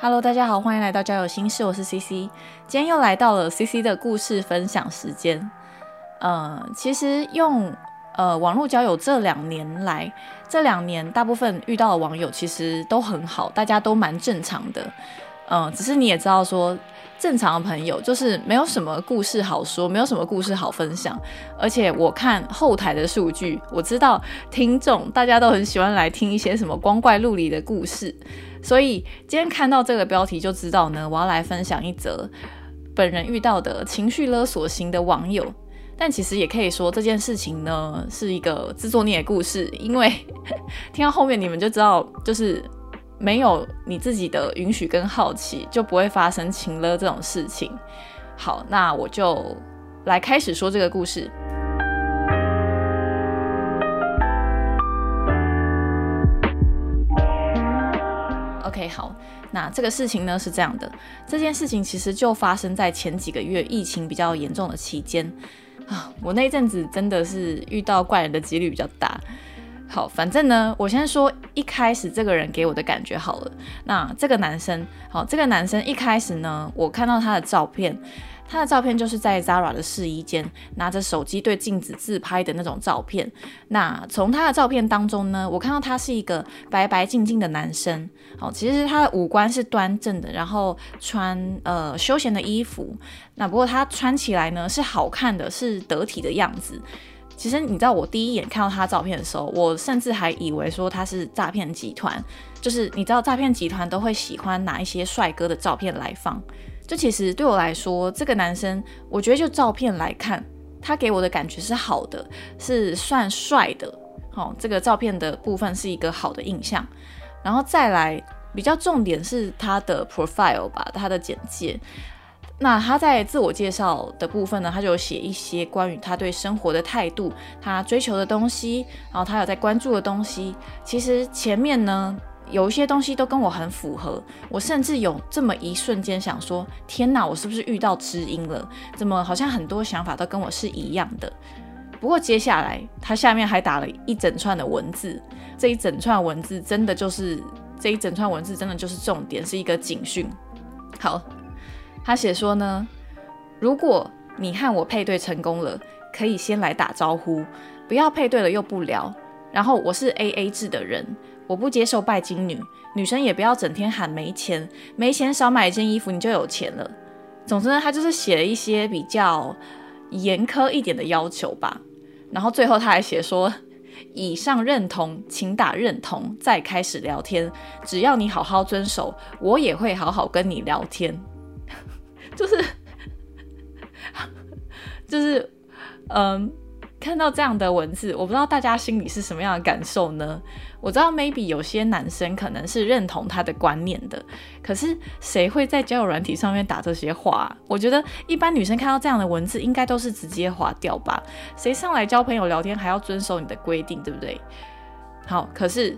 Hello，大家好，欢迎来到交友心事，我是 CC，今天又来到了 CC 的故事分享时间。呃，其实用呃网络交友这两年来，这两年大部分遇到的网友其实都很好，大家都蛮正常的。嗯，只是你也知道说，正常的朋友就是没有什么故事好说，没有什么故事好分享。而且我看后台的数据，我知道听众大家都很喜欢来听一些什么光怪陆离的故事。所以今天看到这个标题就知道呢，我要来分享一则本人遇到的情绪勒索型的网友。但其实也可以说这件事情呢是一个自作孽的故事，因为听到后面你们就知道，就是没有你自己的允许跟好奇，就不会发生情勒这种事情。好，那我就来开始说这个故事。OK，好，那这个事情呢是这样的，这件事情其实就发生在前几个月疫情比较严重的期间啊，我那阵子真的是遇到怪人的几率比较大。好，反正呢，我先说一开始这个人给我的感觉好了，那这个男生，好，这个男生一开始呢，我看到他的照片。他的照片就是在 Zara 的试衣间拿着手机对镜子自拍的那种照片。那从他的照片当中呢，我看到他是一个白白净净的男生。好，其实他的五官是端正的，然后穿呃休闲的衣服。那不过他穿起来呢是好看的，是得体的样子。其实你知道，我第一眼看到他照片的时候，我甚至还以为说他是诈骗集团。就是你知道，诈骗集团都会喜欢拿一些帅哥的照片来放。就其实对我来说，这个男生，我觉得就照片来看，他给我的感觉是好的，是算帅的。好，这个照片的部分是一个好的印象。然后再来比较重点是他的 profile 吧，他的简介。那他在自我介绍的部分呢，他就写一些关于他对生活的态度，他追求的东西，然后他有在关注的东西。其实前面呢。有一些东西都跟我很符合，我甚至有这么一瞬间想说：天哪，我是不是遇到知音了？怎么好像很多想法都跟我是一样的？不过接下来他下面还打了一整串的文字，这一整串文字真的就是这一整串文字真的就是重点，是一个警讯。好，他写说呢，如果你和我配对成功了，可以先来打招呼，不要配对了又不聊。然后我是 A A 制的人。我不接受拜金女，女生也不要整天喊没钱，没钱少买一件衣服你就有钱了。总之呢，他就是写了一些比较严苛一点的要求吧。然后最后他还写说，以上认同，请打认同，再开始聊天。只要你好好遵守，我也会好好跟你聊天。就是，就是，嗯。看到这样的文字，我不知道大家心里是什么样的感受呢？我知道 maybe 有些男生可能是认同他的观念的，可是谁会在交友软体上面打这些话？我觉得一般女生看到这样的文字，应该都是直接划掉吧？谁上来交朋友聊天还要遵守你的规定，对不对？好，可是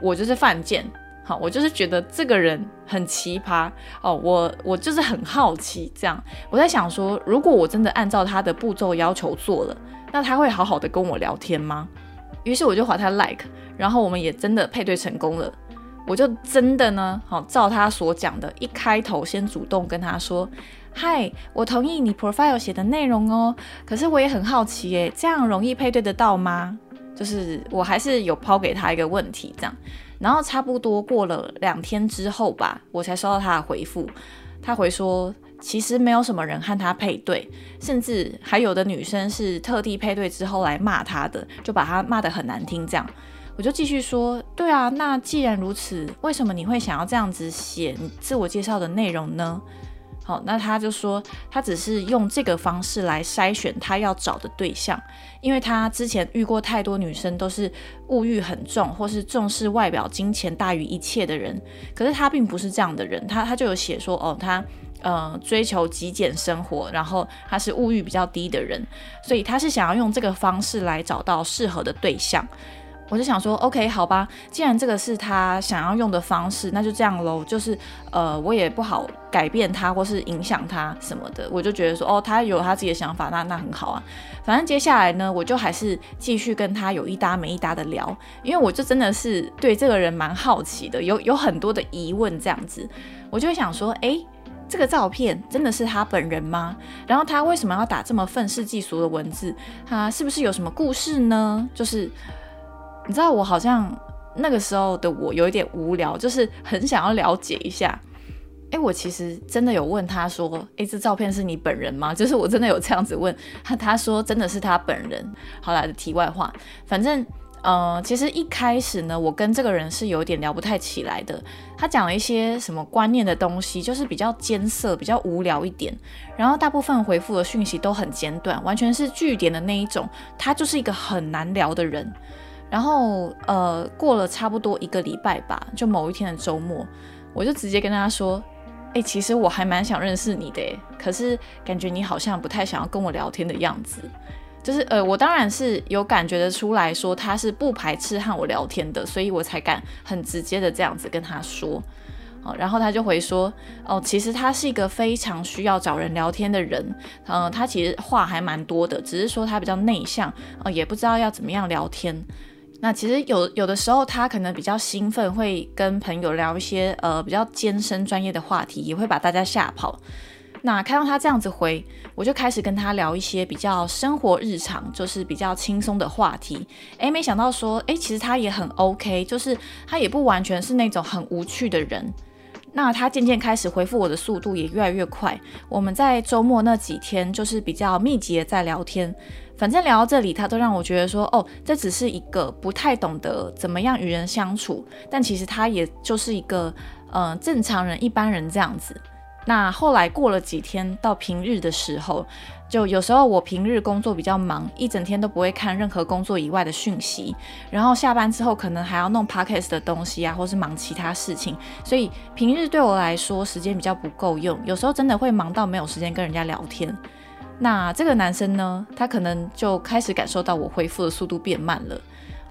我就是犯贱，好，我就是觉得这个人很奇葩哦，我我就是很好奇，这样我在想说，如果我真的按照他的步骤要求做了。那他会好好的跟我聊天吗？于是我就划他 like，然后我们也真的配对成功了。我就真的呢，好照他所讲的，一开头先主动跟他说：“嗨，我同意你 profile 写的内容哦。可是我也很好奇，耶，这样容易配对得到吗？就是我还是有抛给他一个问题，这样。然后差不多过了两天之后吧，我才收到他的回复。他回说。其实没有什么人和他配对，甚至还有的女生是特地配对之后来骂他的，就把他骂得很难听。这样，我就继续说，对啊，那既然如此，为什么你会想要这样子写自我介绍的内容呢？好，那他就说他只是用这个方式来筛选他要找的对象，因为他之前遇过太多女生都是物欲很重，或是重视外表、金钱大于一切的人。可是他并不是这样的人，他他就有写说，哦，他呃追求极简生活，然后他是物欲比较低的人，所以他是想要用这个方式来找到适合的对象。我就想说，OK，好吧，既然这个是他想要用的方式，那就这样喽。就是呃，我也不好改变他或是影响他什么的。我就觉得说，哦，他有他自己的想法，那那很好啊。反正接下来呢，我就还是继续跟他有一搭没一搭的聊，因为我就真的是对这个人蛮好奇的，有有很多的疑问这样子。我就会想说，哎，这个照片真的是他本人吗？然后他为什么要打这么愤世嫉俗的文字？他是不是有什么故事呢？就是。你知道我好像那个时候的我有一点无聊，就是很想要了解一下。哎，我其实真的有问他说：“哎，这照片是你本人吗？”就是我真的有这样子问他，他说真的是他本人。好来的题外话，反正呃，其实一开始呢，我跟这个人是有点聊不太起来的。他讲了一些什么观念的东西，就是比较艰涩、比较无聊一点。然后大部分回复的讯息都很简短，完全是句点的那一种。他就是一个很难聊的人。然后，呃，过了差不多一个礼拜吧，就某一天的周末，我就直接跟他说：“哎，其实我还蛮想认识你的，可是感觉你好像不太想要跟我聊天的样子。”就是，呃，我当然是有感觉得出来说他是不排斥和我聊天的，所以我才敢很直接的这样子跟他说。哦，然后他就回说：“哦，其实他是一个非常需要找人聊天的人，嗯，他其实话还蛮多的，只是说他比较内向，呃，也不知道要怎么样聊天。”那其实有有的时候，他可能比较兴奋，会跟朋友聊一些呃比较艰深专业的话题，也会把大家吓跑。那看到他这样子回，我就开始跟他聊一些比较生活日常，就是比较轻松的话题。诶，没想到说，诶，其实他也很 OK，就是他也不完全是那种很无趣的人。那他渐渐开始回复我的速度也越来越快。我们在周末那几天，就是比较密集的在聊天。反正聊到这里，他都让我觉得说，哦，这只是一个不太懂得怎么样与人相处，但其实他也就是一个，呃，正常人、一般人这样子。那后来过了几天，到平日的时候，就有时候我平日工作比较忙，一整天都不会看任何工作以外的讯息，然后下班之后可能还要弄 podcast 的东西啊，或是忙其他事情，所以平日对我来说时间比较不够用，有时候真的会忙到没有时间跟人家聊天。那这个男生呢，他可能就开始感受到我回复的速度变慢了，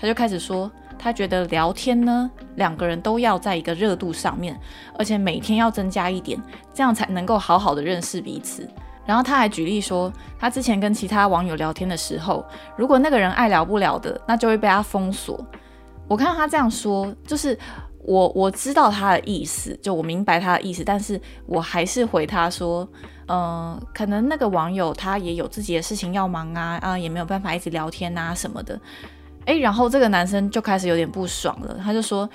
他就开始说，他觉得聊天呢，两个人都要在一个热度上面，而且每天要增加一点，这样才能够好好的认识彼此。然后他还举例说，他之前跟其他网友聊天的时候，如果那个人爱聊不了的，那就会被他封锁。我看到他这样说，就是我我知道他的意思，就我明白他的意思，但是我还是回他说。嗯，可能那个网友他也有自己的事情要忙啊，啊，也没有办法一直聊天啊什么的。诶，然后这个男生就开始有点不爽了，他就说，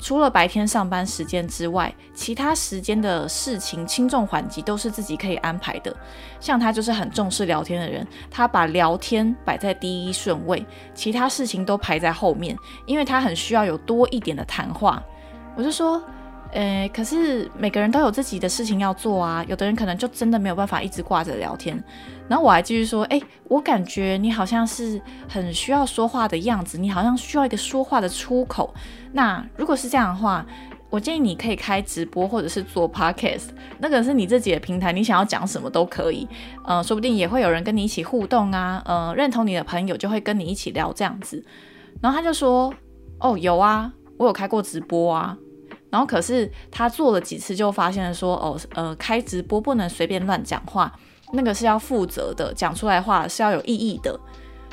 除了白天上班时间之外，其他时间的事情轻重缓急都是自己可以安排的。像他就是很重视聊天的人，他把聊天摆在第一顺位，其他事情都排在后面，因为他很需要有多一点的谈话。我就说。呃，可是每个人都有自己的事情要做啊，有的人可能就真的没有办法一直挂着聊天。然后我还继续说，哎，我感觉你好像是很需要说话的样子，你好像需要一个说话的出口。那如果是这样的话，我建议你可以开直播或者是做 podcast，那个是你自己的平台，你想要讲什么都可以。嗯，说不定也会有人跟你一起互动啊，呃，认同你的朋友就会跟你一起聊这样子。然后他就说，哦，有啊，我有开过直播啊。然后可是他做了几次，就发现说，哦，呃，开直播不能随便乱讲话，那个是要负责的，讲出来话是要有意义的。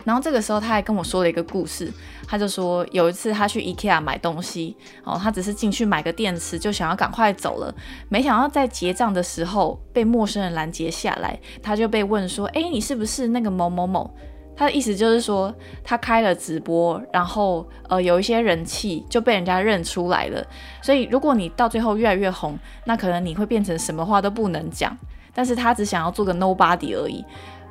然后这个时候他还跟我说了一个故事，他就说有一次他去 IKEA 买东西，哦，他只是进去买个电池，就想要赶快走了，没想到在结账的时候被陌生人拦截下来，他就被问说，哎，你是不是那个某某某？他的意思就是说，他开了直播，然后呃有一些人气就被人家认出来了。所以如果你到最后越来越红，那可能你会变成什么话都不能讲。但是他只想要做个 nobody 而已。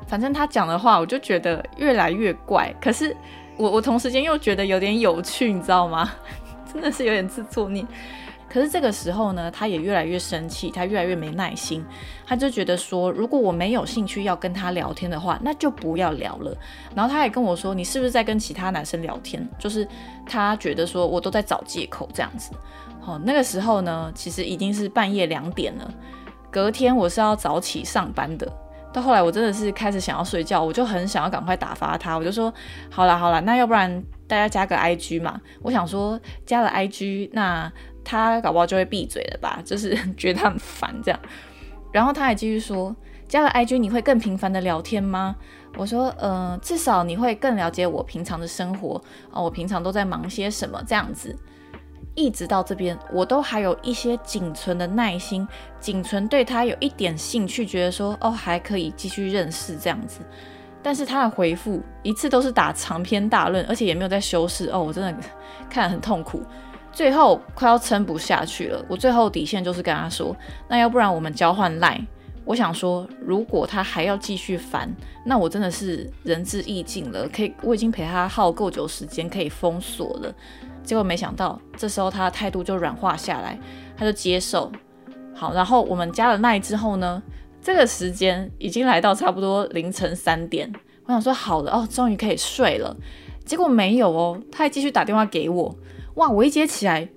反正他讲的话，我就觉得越来越怪。可是我我同时间又觉得有点有趣，你知道吗？真的是有点自作孽。可是这个时候呢，他也越来越生气，他越来越没耐心，他就觉得说，如果我没有兴趣要跟他聊天的话，那就不要聊了。然后他也跟我说，你是不是在跟其他男生聊天？就是他觉得说我都在找借口这样子。哦，那个时候呢，其实已经是半夜两点了，隔天我是要早起上班的。到后来我真的是开始想要睡觉，我就很想要赶快打发他，我就说好了好了，那要不然大家加个 I G 嘛？我想说加了 I G，那他搞不好就会闭嘴了吧？就是觉得他很烦这样。然后他还继续说，加了 I G 你会更频繁的聊天吗？我说，呃，至少你会更了解我平常的生活啊，我平常都在忙些什么这样子。一直到这边，我都还有一些仅存的耐心，仅存对他有一点兴趣，觉得说哦还可以继续认识这样子。但是他的回复一次都是打长篇大论，而且也没有在修饰哦，我真的看得很痛苦。最后快要撑不下去了，我最后底线就是跟他说，那要不然我们交换赖。我想说，如果他还要继续烦，那我真的是仁至义尽了，可以我已经陪他耗够久时间，可以封锁了。结果没想到，这时候他的态度就软化下来，他就接受。好，然后我们加了赖之后呢，这个时间已经来到差不多凌晨三点。我想说好了哦，终于可以睡了。结果没有哦，他还继续打电话给我。哇，我一接起来，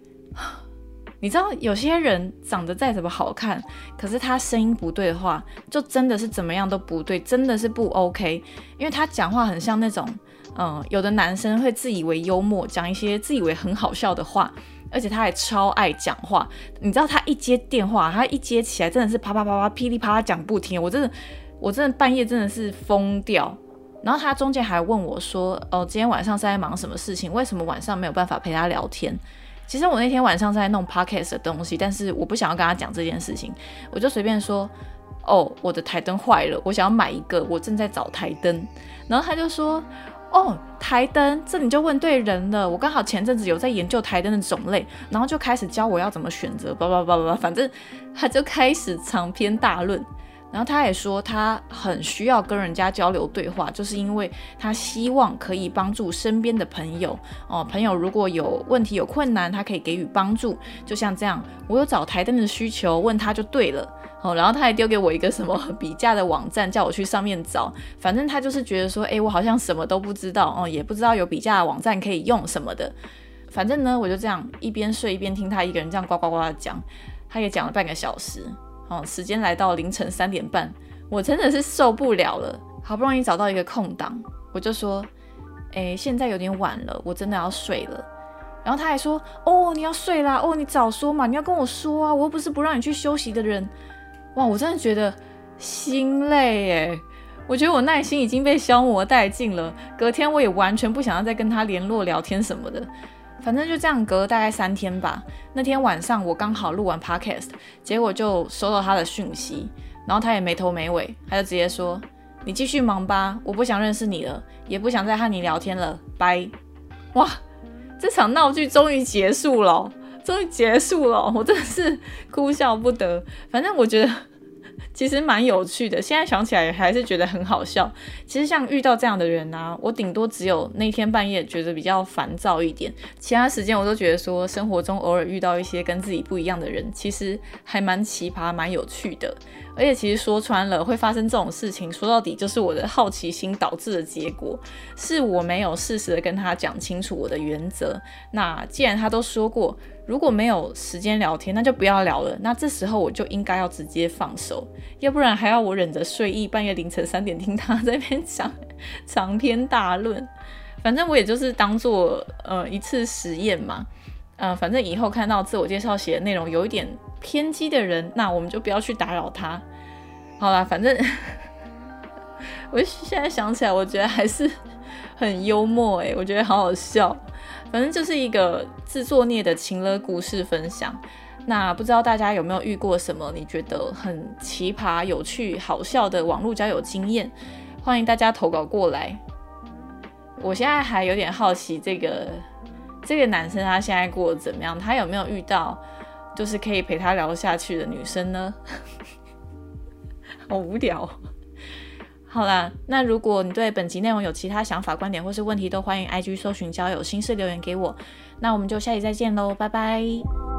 你知道有些人长得再怎么好看，可是他声音不对的话，就真的是怎么样都不对，真的是不 OK。因为他讲话很像那种。嗯，有的男生会自以为幽默，讲一些自以为很好笑的话，而且他还超爱讲话。你知道他一接电话，他一接起来真的是啪啪啪啪噼里啪啦讲不停。我真的，我真的半夜真的是疯掉。然后他中间还问我说：“哦，今天晚上是在忙什么事情？为什么晚上没有办法陪他聊天？”其实我那天晚上在弄 podcast 的东西，但是我不想要跟他讲这件事情，我就随便说：“哦，我的台灯坏了，我想要买一个，我正在找台灯。”然后他就说。哦，台灯，这你就问对人了。我刚好前阵子有在研究台灯的种类，然后就开始教我要怎么选择，叭叭叭叭，反正他就开始长篇大论。然后他也说他很需要跟人家交流对话，就是因为他希望可以帮助身边的朋友哦，朋友如果有问题有困难，他可以给予帮助。就像这样，我有找台灯的需求，问他就对了。哦，然后他还丢给我一个什么比价的网站，叫我去上面找。反正他就是觉得说，哎，我好像什么都不知道哦，也不知道有比价的网站可以用什么的。反正呢，我就这样一边睡一边听他一个人这样呱呱呱的讲。他也讲了半个小时。哦，时间来到凌晨三点半，我真的是受不了了。好不容易找到一个空档，我就说，哎，现在有点晚了，我真的要睡了。然后他还说，哦，你要睡啦？哦，你早说嘛，你要跟我说啊，我又不是不让你去休息的人。哇，我真的觉得心累哎！我觉得我耐心已经被消磨殆尽了。隔天我也完全不想要再跟他联络聊天什么的。反正就这样隔了大概三天吧。那天晚上我刚好录完 podcast，结果就收到他的讯息，然后他也没头没尾，他就直接说：“你继续忙吧，我不想认识你了，也不想再和你聊天了，拜。”哇，这场闹剧终于结束了。终于结束了，我真的是哭笑不得。反正我觉得其实蛮有趣的，现在想起来还是觉得很好笑。其实像遇到这样的人啊，我顶多只有那天半夜觉得比较烦躁一点，其他时间我都觉得说生活中偶尔遇到一些跟自己不一样的人，其实还蛮奇葩、蛮有趣的。而且其实说穿了，会发生这种事情，说到底就是我的好奇心导致的结果，是我没有适时的跟他讲清楚我的原则。那既然他都说过，如果没有时间聊天，那就不要聊了。那这时候我就应该要直接放手，要不然还要我忍着睡意，半夜凌晨三点听他在那边讲长篇大论。反正我也就是当做呃一次实验嘛。嗯，反正以后看到自我介绍写的内容有一点。偏激的人，那我们就不要去打扰他。好啦，反正 我现在想起来，我觉得还是很幽默诶，我觉得好好笑。反正就是一个自作孽的情乐故事分享。那不知道大家有没有遇过什么你觉得很奇葩、有趣、好笑的网络交友经验？欢迎大家投稿过来。我现在还有点好奇，这个这个男生他现在过得怎么样？他有没有遇到？就是可以陪他聊下去的女生呢，好无聊。好啦，那如果你对本集内容有其他想法、观点或是问题，都欢迎 IG 搜寻交友心事留言给我。那我们就下期再见喽，拜拜。